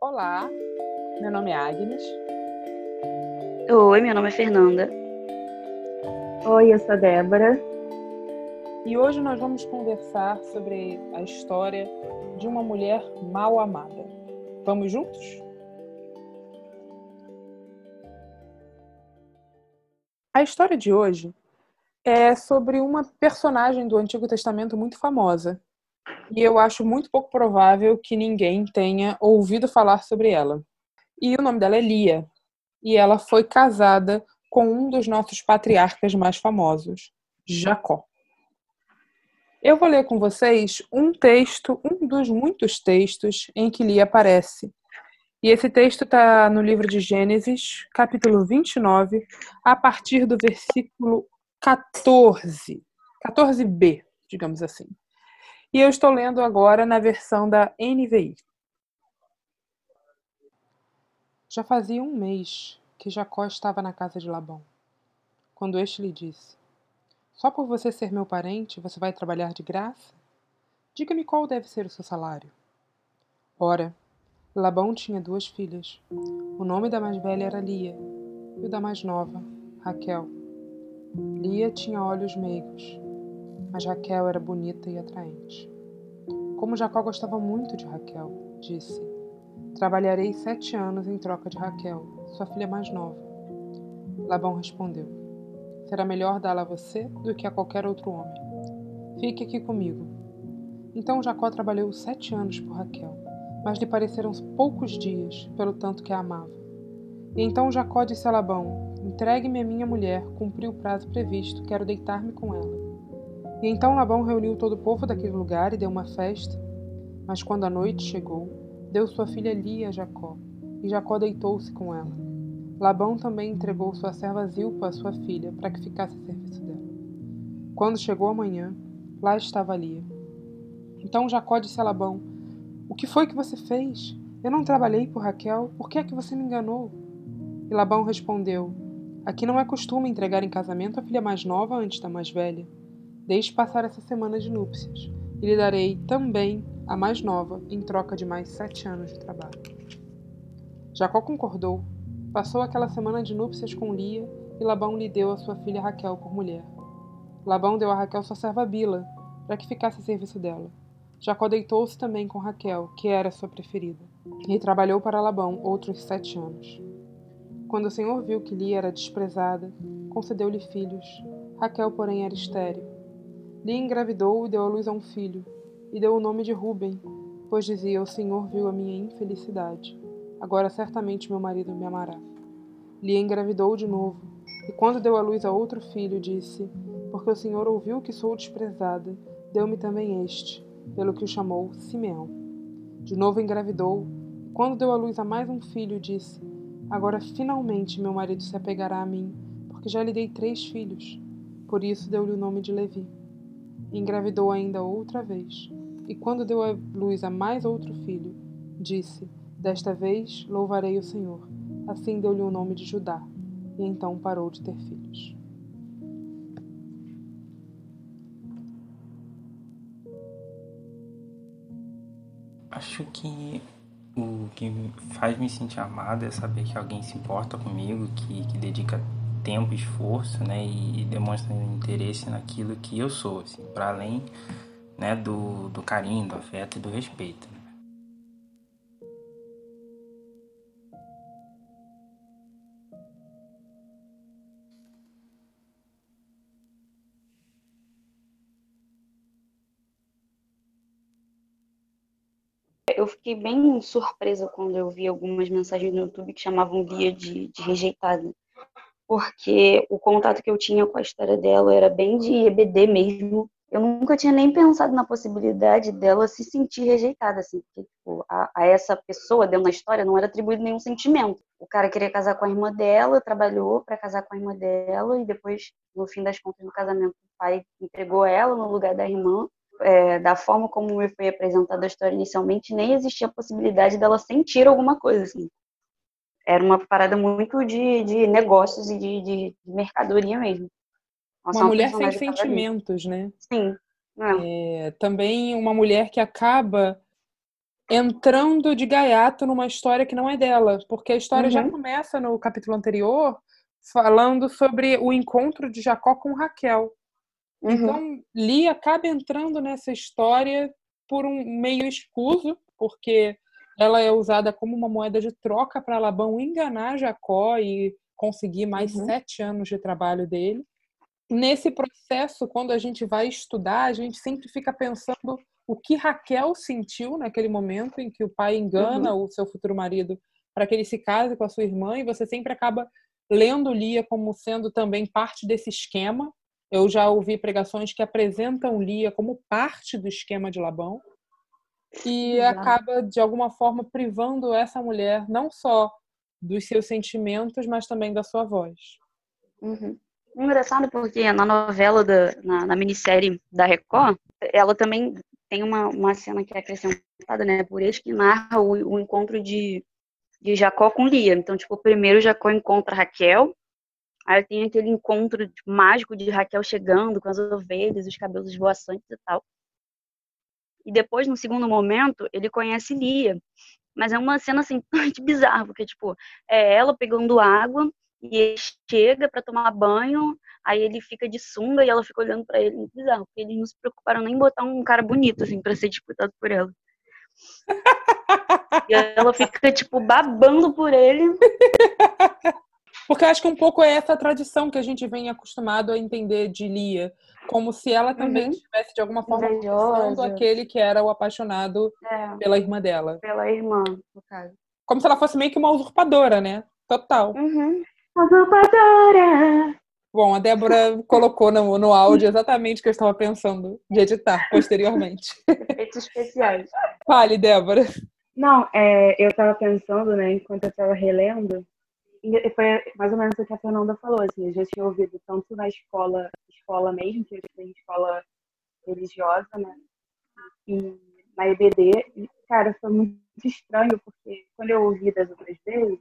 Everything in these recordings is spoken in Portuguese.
Olá, meu nome é Agnes. Oi, meu nome é Fernanda. Oi, eu sou a Débora. E hoje nós vamos conversar sobre a história de uma mulher mal amada. Vamos juntos? A história de hoje é sobre uma personagem do Antigo Testamento muito famosa. E eu acho muito pouco provável que ninguém tenha ouvido falar sobre ela. E o nome dela é Lia. E ela foi casada com um dos nossos patriarcas mais famosos, Jacó. Eu vou ler com vocês um texto, um dos muitos textos em que Lia aparece. E esse texto está no livro de Gênesis, capítulo 29, a partir do versículo 14, 14b, digamos assim. E eu estou lendo agora na versão da NVI. Já fazia um mês que Jacó estava na casa de Labão, quando este lhe disse: Só por você ser meu parente, você vai trabalhar de graça? Diga-me qual deve ser o seu salário. Ora, Labão tinha duas filhas. O nome da mais velha era Lia, e o da mais nova, Raquel. Lia tinha olhos meigos, mas Raquel era bonita e atraente. Como Jacó gostava muito de Raquel, disse: Trabalharei sete anos em troca de Raquel, sua filha mais nova. Labão respondeu: Será melhor dá-la a você do que a qualquer outro homem. Fique aqui comigo. Então Jacó trabalhou sete anos por Raquel, mas lhe pareceram poucos dias, pelo tanto que a amava. E então Jacó disse a Labão: Entregue-me a minha mulher, cumpri o prazo previsto, quero deitar-me com ela. E então Labão reuniu todo o povo daquele lugar e deu uma festa. Mas quando a noite chegou, deu sua filha Lia a Jacó, e Jacó deitou-se com ela. Labão também entregou sua serva Zilpa a sua filha, para que ficasse a serviço dela. Quando chegou a manhã, lá estava Lia. Então Jacó disse a Labão: O que foi que você fez? Eu não trabalhei por Raquel, por que é que você me enganou? E Labão respondeu: Aqui não é costume entregar em casamento a filha mais nova antes da mais velha. Deixe passar essa semana de núpcias, e lhe darei também a mais nova, em troca de mais sete anos de trabalho. Jacó concordou, passou aquela semana de núpcias com Lia, e Labão lhe deu a sua filha Raquel por mulher. Labão deu a Raquel sua serva Bila, para que ficasse a serviço dela. Jacó deitou-se também com Raquel, que era sua preferida, e trabalhou para Labão outros sete anos. Quando o Senhor viu que Lia era desprezada, concedeu-lhe filhos. Raquel, porém, era estéril. Lia engravidou e deu à luz a um filho, e deu o nome de Ruben, pois dizia: O Senhor viu a minha infelicidade. Agora certamente meu marido me amará. Lia engravidou de novo, e quando deu à luz a outro filho, disse: Porque o Senhor ouviu que sou desprezada, deu-me também este, pelo que o chamou Simeão. De novo engravidou, e quando deu à luz a mais um filho, disse: Agora finalmente meu marido se apegará a mim, porque já lhe dei três filhos. Por isso deu-lhe o nome de Levi. Engravidou ainda outra vez, e quando deu à luz a mais outro filho, disse: Desta vez louvarei o Senhor. Assim deu-lhe o nome de Judá, e então parou de ter filhos. Acho que o que faz me sentir amado é saber que alguém se importa comigo, que, que dedica tempo, esforço, né, e, demonstra interesse naquilo que eu sou, assim, para além, né, do, do carinho, do afeto e do respeito. Eu fiquei bem surpresa quando eu vi algumas mensagens no YouTube que chamavam Lia de, de rejeitada porque o contato que eu tinha com a história dela era bem de EBD mesmo. Eu nunca tinha nem pensado na possibilidade dela se sentir rejeitada, assim, porque tipo, a, a, essa pessoa dentro da história não era atribuído nenhum sentimento. O cara queria casar com a irmã dela, trabalhou para casar com a irmã dela, e depois, no fim das contas, no casamento, o pai entregou ela no lugar da irmã. É, da forma como me foi apresentada a história inicialmente, nem existia a possibilidade dela sentir alguma coisa, assim era uma parada muito de, de negócios e de, de, mercadoria mesmo. Nossa, uma, uma mulher sem sentimentos, né? Sim. É. É, também uma mulher que acaba entrando de gaiato numa história que não é dela, porque a história Uhum. já começa no capítulo anterior falando sobre o encontro de Jacó com Raquel. Uhum. Então, Lia acaba entrando nessa história por um meio escuso, porque ela é usada como uma moeda de troca para Labão enganar Jacó e conseguir mais Uhum. sete anos de trabalho dele. Nesse processo, quando a gente vai estudar, a gente sempre fica pensando o que Raquel sentiu naquele momento em que o pai engana o seu futuro marido para que ele se case com a sua irmã, e você sempre acaba lendo Lia como sendo também parte desse esquema. Eu já ouvi pregações que apresentam Lia como parte do esquema de Labão e Exato. acaba de alguma forma privando essa mulher não só dos seus sentimentos, mas também da sua voz. Uhum. Engraçado porque na novela, da, na, na minissérie da Record, ela também tem uma, uma cena que é acrescentada, né, por eles que narra o, o encontro de, de Jacó com Lia. Então, tipo, primeiro Jacó encontra Raquel, aí tem aquele encontro mágico de Raquel chegando com as ovelhas, os cabelos esvoaçantes e tal. E depois, no segundo momento, ele conhece Lia. Mas é uma cena assim, bizarra, porque, tipo, é ela pegando água e ele chega para tomar banho, aí ele fica de sunga e ela fica olhando para ele, muito bizarro, porque eles não se preocuparam nem em botar um cara bonito, assim, pra ser disputado por ela. E ela fica, tipo, babando por ele. Porque eu acho que um pouco é essa tradição que a gente vem acostumado a entender de Lia, como se ela também Uhum. estivesse de alguma forma acusando aquele que era o apaixonado É, pela irmã dela. pela irmã, no caso. Como se ela fosse meio que uma usurpadora, né? Total. Uhum. Usurpadora! Bom, a Débora colocou no, no áudio exatamente o que eu estava pensando de editar posteriormente. Efeitos especiais. Fale, Débora. Não, é, eu tava pensando, né, enquanto eu tava relendo, e foi mais ou menos o que a Fernanda falou, assim, eu já tinha ouvido tanto na escola, escola mesmo, que eu estudei em escola religiosa, né, e na EBD, e, cara, foi muito estranho, porque quando eu ouvi das outras vezes,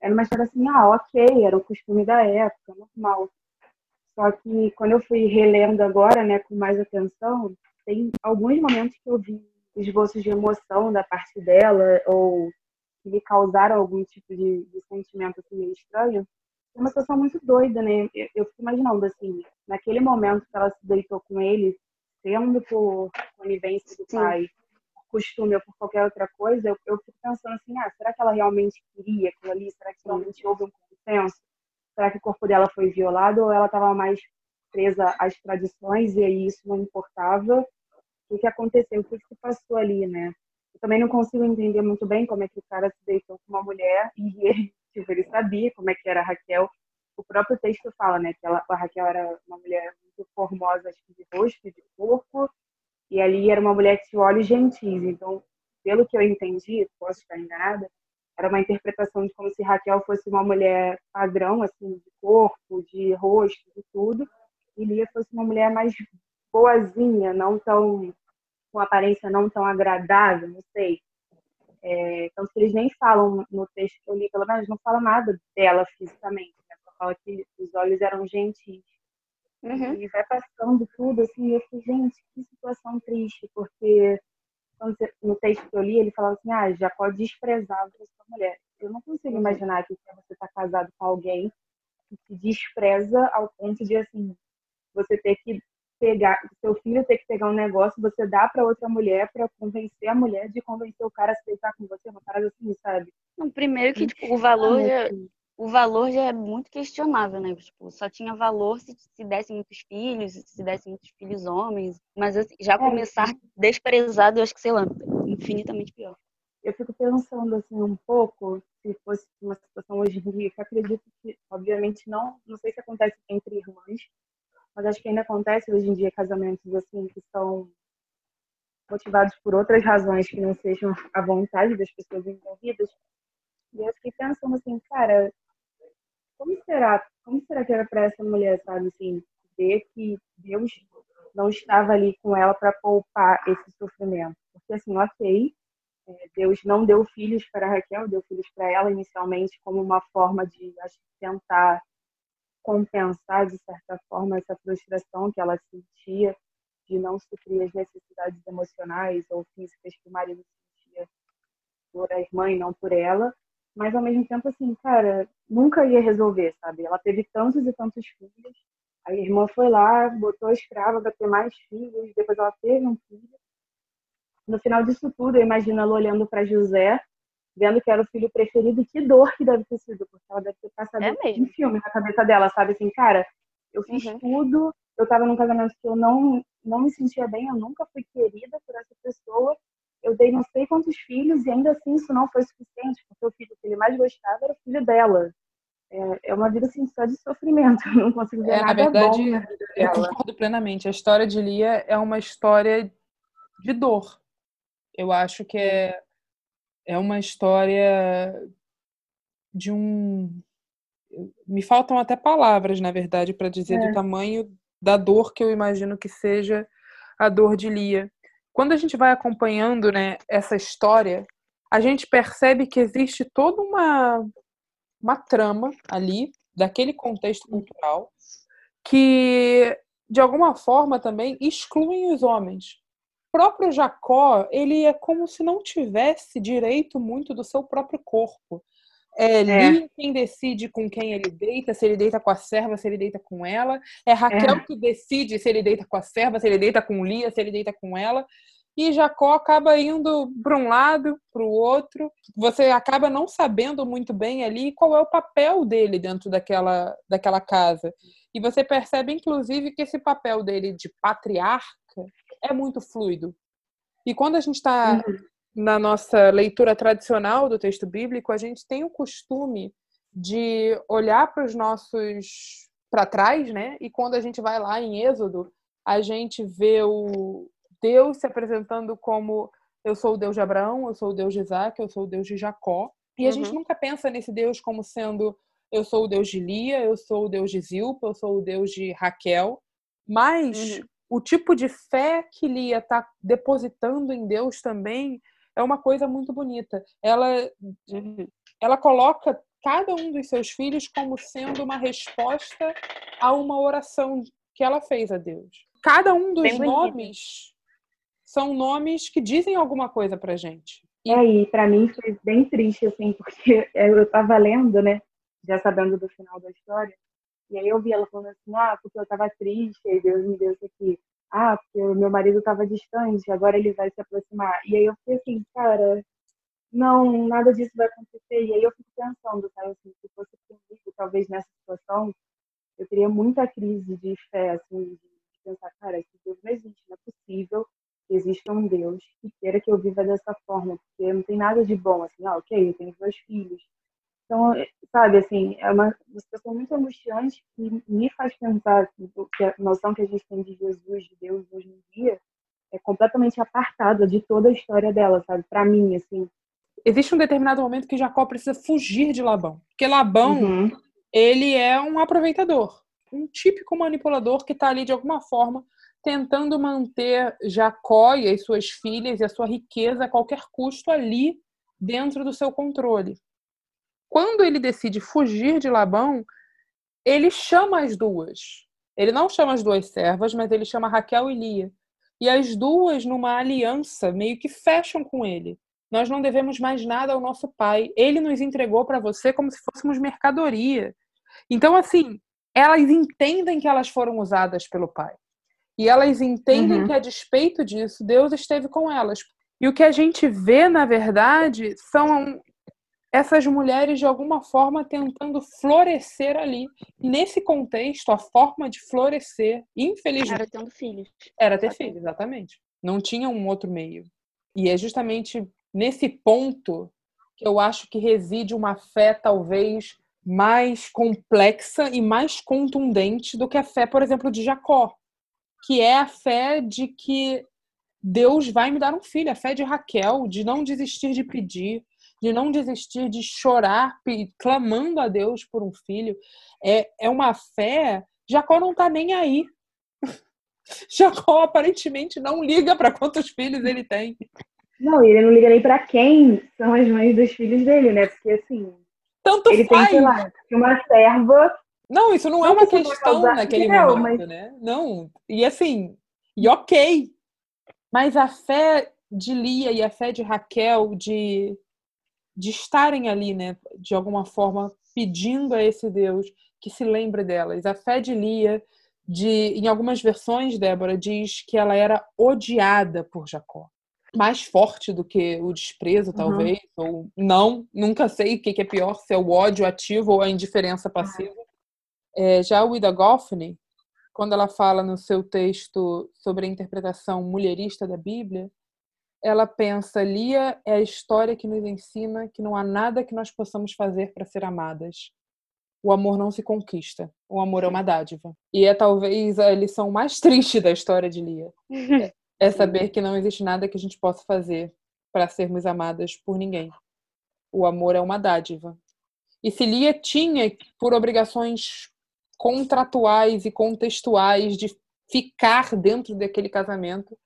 era uma história assim, ah, ok, era o costume da época, normal. Só que quando eu fui relendo agora, né, com mais atenção, tem alguns momentos que eu vi esboços de emoção da parte dela, ou que lhe causaram algum tipo de, de sentimento assim, meio estranho. É uma situação muito doida, né? Eu, eu fico imaginando, assim, naquele momento que ela se deitou com ele, sendo por conivência do Sim. pai, por costume ou por qualquer outra coisa, eu, eu fico pensando assim, ah, será que ela realmente queria aquilo ali? Será que realmente houve um consenso? Será que o corpo dela foi violado ou ela estava mais presa às tradições e aí isso não importava? O que aconteceu? O que se passou ali, né? Eu também não consigo entender muito bem como é que o cara se deitou com uma mulher e ele, tipo, ele sabia como é que era a Raquel. O próprio texto fala, né, que ela, a Raquel era uma mulher muito formosa, acho que de rosto, de corpo, e ali era uma mulher que tinha olhos gentis. Então, pelo que eu entendi, posso estar enganada, era uma interpretação de como se Raquel fosse uma mulher padrão, assim, de corpo, de rosto, de tudo, e Lia fosse uma mulher mais boazinha, não tão com aparência não tão agradável, não sei. É, tanto que eles nem falam no texto que eu li, pelo menos não fala nada dela fisicamente, né? só fala que os olhos eram gentis. Uhum. E vai passando tudo, assim, e eu fiquei, gente, que situação triste, porque no texto que eu li, ele falava assim, ah, Jacó desprezava essa mulher. Eu não consigo Uhum. imaginar que você está casado com alguém que te despreza ao ponto de, assim, você ter que pegar, seu filho ter que pegar um negócio, você dá para outra mulher para convencer a mulher de convencer o cara a se deitar com você, uma parada assim, sabe? Primeiro que, tipo, o valor já, assim. o valor já é muito questionável, né? Tipo, só tinha valor se, se desse muitos filhos, se desse muitos filhos homens. Mas assim, já começar desprezado, eu acho que, sei lá, infinitamente pior. eu fico pensando assim um pouco se fosse uma situação hoje em dia que acredito que obviamente não não sei se acontece entre irmãs mas acho que ainda acontece hoje em dia casamentos assim que são motivados por outras razões que não sejam a vontade das pessoas envolvidas. E eu fiquei pensando assim cara como será como será que era para essa mulher sabe assim ver que Deus não estava ali com ela para poupar esse sofrimento? Porque assim ok é, Deus não deu filhos para Raquel, deu filhos para ela inicialmente como uma forma de acho, tentar compensar de certa forma essa frustração que ela sentia de não suprir as necessidades emocionais ou físicas que o marido sentia por a irmã e não por ela, mas ao mesmo tempo, assim, cara, nunca ia resolver, sabe? Ela teve tantos e tantos filhos, a irmã foi lá, botou a escrava para ter mais filhos, depois ela teve um filho. No final disso tudo, eu imagino ela olhando para José, vendo que era o filho preferido, e que dor que deve ter sido, porque ela deve ter passado É um mesmo. filme na cabeça dela, sabe? Assim, cara, eu fiz Uhum. tudo, eu tava num casamento que eu não, não me sentia bem, eu nunca fui querida por essa pessoa, eu dei não sei quantos filhos, e ainda assim isso não foi suficiente, porque o filho que ele mais gostava era o filho dela. É, é uma vida assim, só de sofrimento, eu não consigo ver É, na nada verdade, bom na vida Eu dela. concordo plenamente. A história de Lia é uma história de dor. Eu acho que é, é uma história de um. Me faltam até palavras, na verdade, para dizer É. do tamanho da dor que eu imagino que seja a dor de Lia. Quando a gente vai acompanhando né, essa história, a gente percebe que existe toda uma, uma trama ali, daquele contexto cultural, que de alguma forma também excluem os homens. O próprio Jacó, ele é como se não tivesse direito muito do seu próprio corpo. É Lia quem decide com quem ele deita, se ele deita com a serva, se ele deita com ela. É Raquel É. que decide se ele deita com a serva, se ele deita com Lia, se ele deita com ela. E Jacó acaba indo para um lado, para o outro. Você acaba não sabendo muito bem ali qual é o papel dele dentro daquela, daquela casa. E você percebe, inclusive, que esse papel dele de patriarca é muito fluido. E quando a gente está na nossa leitura tradicional do texto bíblico, a gente tem o costume de olhar para os nossos para trás, né? E quando a gente vai lá em Êxodo, a gente vê o Deus se apresentando como eu sou o Deus de Abraão, eu sou o Deus de Isaac, eu sou o Deus de Jacó. E a Uhum. gente nunca pensa nesse Deus como sendo eu sou o Deus de Lia, eu sou o Deus de Zilpa, eu sou o Deus de Raquel. Mas Uhum. O tipo de fé que Lia está depositando em Deus também é uma coisa muito bonita. Ela, ela coloca cada um dos seus filhos como sendo uma resposta a uma oração que ela fez a Deus. Cada um dos nomes são nomes que dizem alguma coisa pra gente. É, e pra mim foi bem triste, assim, porque eu tava lendo, né, já sabendo do final da história, e aí eu vi ela falando assim, ah, porque eu tava triste, aí Deus me deu isso aqui. Ah, porque o meu marido tava distante, agora ele vai se aproximar. E aí eu fiquei assim, cara, não, nada disso vai acontecer. E aí eu fico pensando, sabe, assim, se fosse comigo, talvez nessa situação, eu teria muita crise de fé, assim, de pensar, cara, esse Deus não existe, não é possível que exista um Deus que queira que eu viva dessa forma, porque não tem nada de bom, assim, ah, ok, eu tenho meus filhos. Então, sabe, assim, é uma, uma situação muito angustiante que me faz pensar assim, que a noção que a gente tem de Jesus, de Deus hoje em dia, é completamente apartada de toda a história dela, sabe? Para mim, assim. Existe um determinado momento que Jacó precisa fugir de Labão. Porque Labão, Uhum. ele é um aproveitador, um típico manipulador que está ali de alguma forma tentando manter Jacó e as suas filhas e a sua riqueza a qualquer custo ali dentro do seu controle. Quando ele decide fugir de Labão, ele chama as duas. Ele não chama as duas servas, mas ele chama Raquel e Lia. E as duas, numa aliança, meio que fecham com ele. Nós não devemos mais nada ao nosso pai. Ele nos entregou para você como se fôssemos mercadoria. Então, assim, elas entendem que elas foram usadas pelo pai. E elas entendem Uhum. que, a despeito disso, Deus esteve com elas. E o que a gente vê, na verdade, são essas mulheres, de alguma forma, tentando florescer ali. Nesse contexto, a forma de florescer, infelizmente, Era tendo filhos. era ter Só filho, exatamente. Não tinha um outro meio. E é justamente nesse ponto que eu acho que reside uma fé talvez mais complexa e mais contundente do que a fé, por exemplo, de Jacó, que é a fé de que Deus vai me dar um filho, a fé de Raquel, de não desistir de pedir, de não desistir de chorar, clamando a Deus por um filho. É, é uma fé. Jacó não tá nem aí. Jacó aparentemente não liga para quantos filhos ele tem. Não, ele não liga nem pra quem são as mães dos filhos dele, né? Porque, assim, Tanto ele tem, faz. sei lá, uma serva. Não, isso não é uma questão naquele Não, momento, mas- né? Não. E assim, e ok. Mas a fé de Lia e a fé de Raquel de de estarem ali, né, de alguma forma pedindo a esse Deus que se lembre delas. A fé de Lia, de, em algumas versões, Débora diz que ela era odiada por Jacó. Mais forte do que o desprezo, uhum. talvez, ou não, nunca sei o que é pior, se é o ódio ativo ou a indiferença passiva. É, já o Ida Goffney, quando ela fala no seu texto sobre a interpretação mulherista da Bíblia, ela pensa: Lia é a história que nos ensina que não há nada que nós possamos fazer para ser amadas. O amor não se conquista, o amor é uma dádiva. E é talvez a lição mais triste da história de Lia. É saber que não existe nada que a gente possa fazer para sermos amadas por ninguém. O amor é uma dádiva. E se Lia tinha, por obrigações contratuais e contextuais de ficar dentro daquele casamento,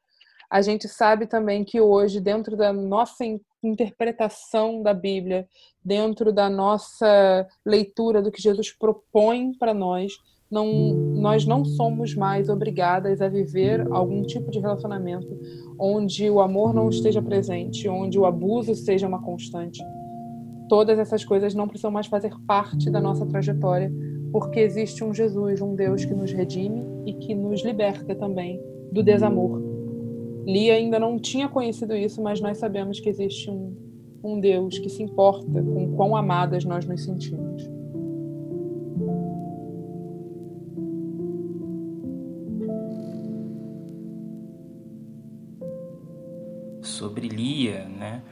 a gente sabe também que hoje, dentro da nossa interpretação da Bíblia, dentro da nossa leitura do que Jesus propõe para nós, não, nós não somos mais obrigadas a viver algum tipo de relacionamento onde o amor não esteja presente, onde o abuso seja uma constante. Todas essas coisas não precisam mais fazer parte da nossa trajetória, porque existe um Jesus, um Deus que nos redime e que nos liberta também do desamor Lia ainda não tinha conhecido isso, mas nós sabemos que existe um, um Deus que se importa com quão amadas nós nos sentimos. Sobre Lia, né?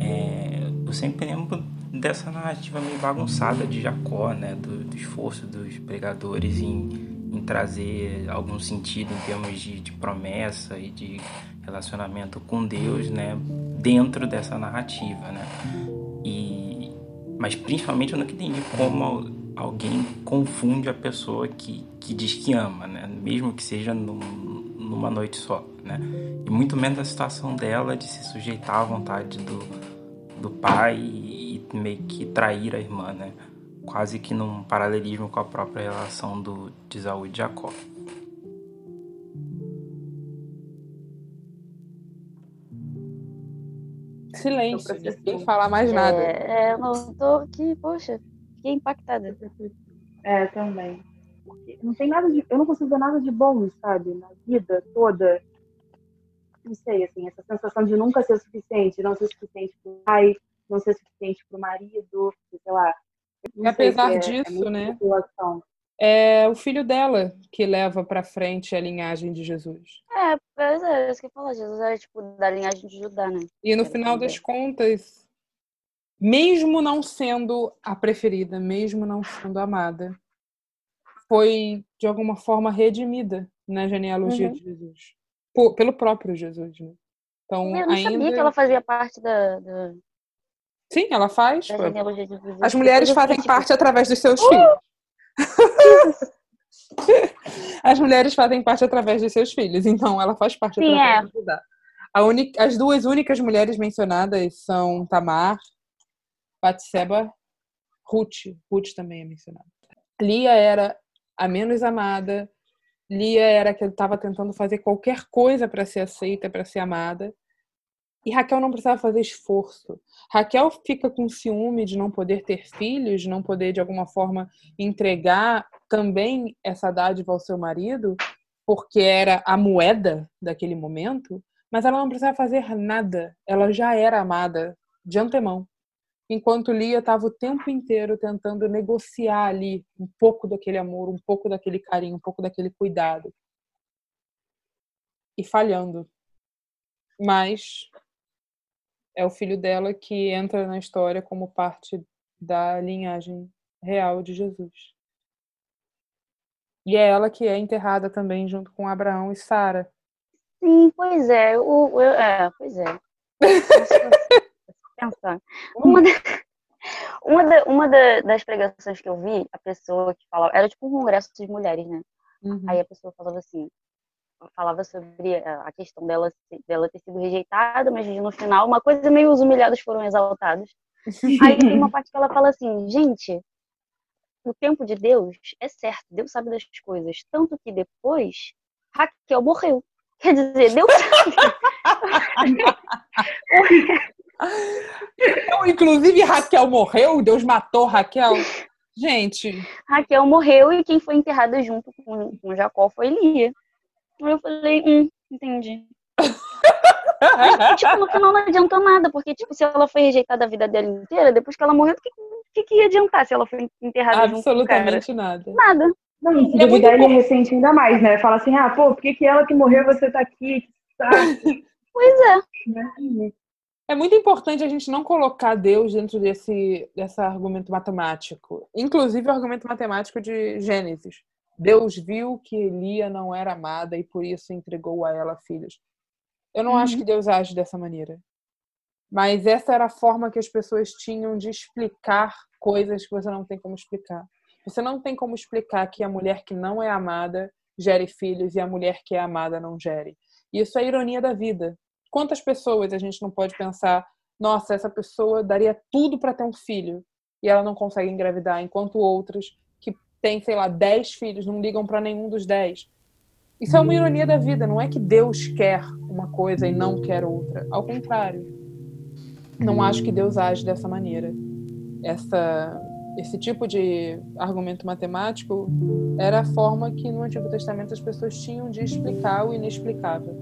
É, eu sempre lembro dessa narrativa meio bagunçada de Jacó, né? Do, do esforço dos pregadores em em trazer algum sentido em termos de, de promessa e de relacionamento com Deus, né, dentro dessa narrativa, né? E mas principalmente eu não entendi como alguém confunde a pessoa que, que diz que ama, né? Mesmo que seja num, numa noite só, né? E muito menos a situação dela de se sujeitar à vontade do, do pai e, meio que trair a irmã, né? Quase que num paralelismo com a própria relação do, de Esaú e de Jacó. Silêncio, ninguém falar mais nada. É, eu não tô aqui, poxa, fiquei impactada. É, também. Não tem nada de. Eu não consigo ver nada de bom, sabe? Na vida toda. Não sei, assim, essa sensação de nunca ser suficiente, não ser suficiente pro pai, não ser suficiente pro marido, sei lá, e apesar é, é disso, é né? É o filho dela que leva para frente a linhagem de Jesus. É, pois é, isso que eu falo, Jesus era tipo da linhagem de Judá, né? E no final das contas, mesmo não sendo a preferida, mesmo não sendo amada, foi de alguma forma redimida na genealogia uhum. de Jesus. Por, pelo próprio Jesus, né? Então, eu não ainda... sabia que ela fazia parte da, da, Sim, ela faz. As mulheres fazem parte através dos seus uh! filhos. As mulheres fazem parte através dos seus filhos, então ela faz parte Sim, através é. As duas únicas mulheres mencionadas são Tamar, Batseba, Ruth. Ruth também é mencionada. Lia era a menos amada. Lia era que estava tentando fazer qualquer coisa para ser aceita, para ser amada. E Raquel não precisava fazer esforço. Raquel fica com ciúme de não poder ter filhos, não poder de alguma forma entregar também essa dádiva ao seu marido, porque era a moeda daquele momento, mas ela não precisava fazer nada. Ela já era amada de antemão. Enquanto Lia estava o tempo inteiro tentando negociar ali um pouco daquele amor, um pouco daquele carinho, um pouco daquele cuidado. E falhando. Mas é o filho dela que entra na história como parte da linhagem real de Jesus. E é ela que é enterrada também junto com Abraão e Sara. Sim, pois é. O, o, é pois é. pensar. Uma, da, uma, da, uma da, das pregações que eu vi, a pessoa que falava, era tipo um congresso de mulheres, né? Uhum. Aí a pessoa falava assim: falava sobre a questão dela, dela ter sido rejeitada, mas no final uma coisa meio os humilhados foram exaltados. Aí tem uma parte que ela fala assim, gente, o tempo de Deus é certo, Deus sabe das coisas, tanto que depois Raquel morreu. Quer dizer, Deus sabe. Então, inclusive, Raquel morreu, Deus matou Raquel. Gente. Raquel morreu e quem foi enterrada junto com, com Jacó foi Lia. Eu falei, hum, entendi. Mas, tipo, no final não adiantou nada, porque, tipo, se ela foi rejeitada a vida dela inteira, depois que ela morreu, o que, que, que ia adiantar se ela foi enterrada Absolutamente junto com nada. Nada. Não, se é duvidar, ele ressente ainda mais, né? Fala assim, ah, pô, por que, que ela que morreu, você tá aqui? Tá? pois é. Né? É muito importante a gente não colocar Deus dentro desse, desse argumento matemático. Inclusive o argumento matemático de Gênesis. Deus viu que Elia não era amada e por isso entregou a ela filhos. Eu não uhum. acho que Deus age dessa maneira. Mas essa era a forma que as pessoas tinham de explicar coisas que você não tem como explicar. Você não tem como explicar que a mulher que não é amada gere filhos e a mulher que é amada não gere. Isso é a ironia da vida. Quantas pessoas a gente não pode pensar, nossa, essa pessoa daria tudo para ter um filho e ela não consegue engravidar, enquanto outras têm, sei lá, 10 filhos não ligam para nenhum dos 10. Isso é uma ironia da vida, não é que Deus quer uma coisa e não quer outra. Ao contrário. Não acho que Deus age dessa maneira. Essa esse tipo de argumento matemático era a forma que no Antigo Testamento as pessoas tinham de explicar o inexplicável.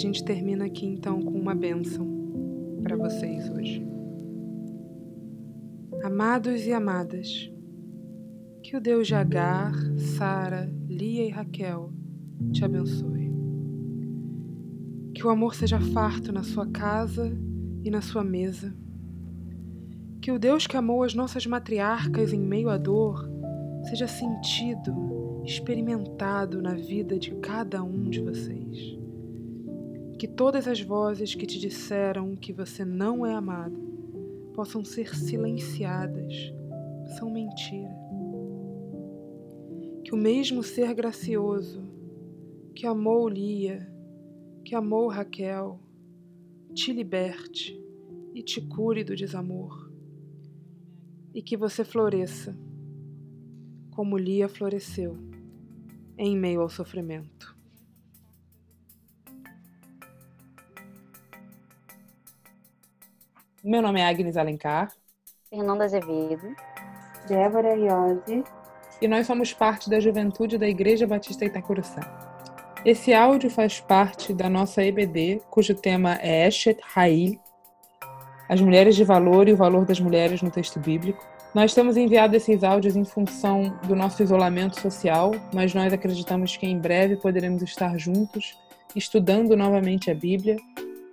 Gente termina aqui então com uma bênção para vocês hoje. Amados e amadas, que o Deus de Agar, Sara, Lia e Raquel te abençoe. Que o amor seja farto na sua casa e na sua mesa. Que o Deus que amou as nossas matriarcas em meio à dor seja sentido, experimentado na vida de cada um de vocês que todas as vozes que te disseram que você não é amado possam ser silenciadas. São mentira. Que o mesmo ser gracioso que amou Lia, que amou Raquel, te liberte e te cure do desamor. E que você floresça como Lia floresceu em meio ao sofrimento. Meu nome é Agnes Alencar. Fernanda Azevedo. Débora Iose. E nós somos parte da juventude da Igreja Batista Itacuruçá. Esse áudio faz parte da nossa EBD, cujo tema é Eshet Ha'il, as mulheres de valor e o valor das mulheres no texto bíblico. Nós temos enviado esses áudios em função do nosso isolamento social, mas nós acreditamos que em breve poderemos estar juntos, estudando novamente a Bíblia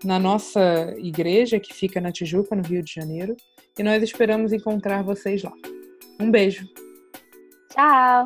na nossa igreja, que fica na Tijuca, no Rio de Janeiro. E nós esperamos encontrar vocês lá. Um beijo. Tchau.